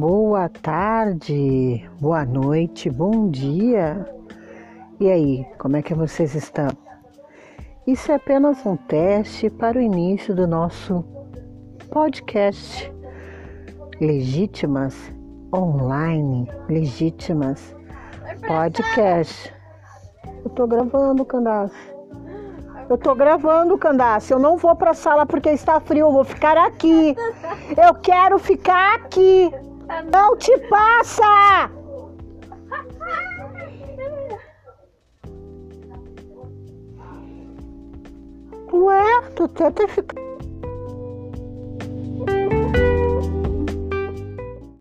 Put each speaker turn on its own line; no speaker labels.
Boa tarde, boa noite, bom dia. E aí, como é que vocês estão? Isso é apenas um teste para o início do nosso podcast Legítimas Online, Legítimas Podcast. Eu tô gravando, Candace. Eu tô gravando, Candace. Eu não vou pra sala porque está frio. Eu vou ficar aqui. Eu quero ficar aqui. Não te passa! Ué, tu tenta ficar.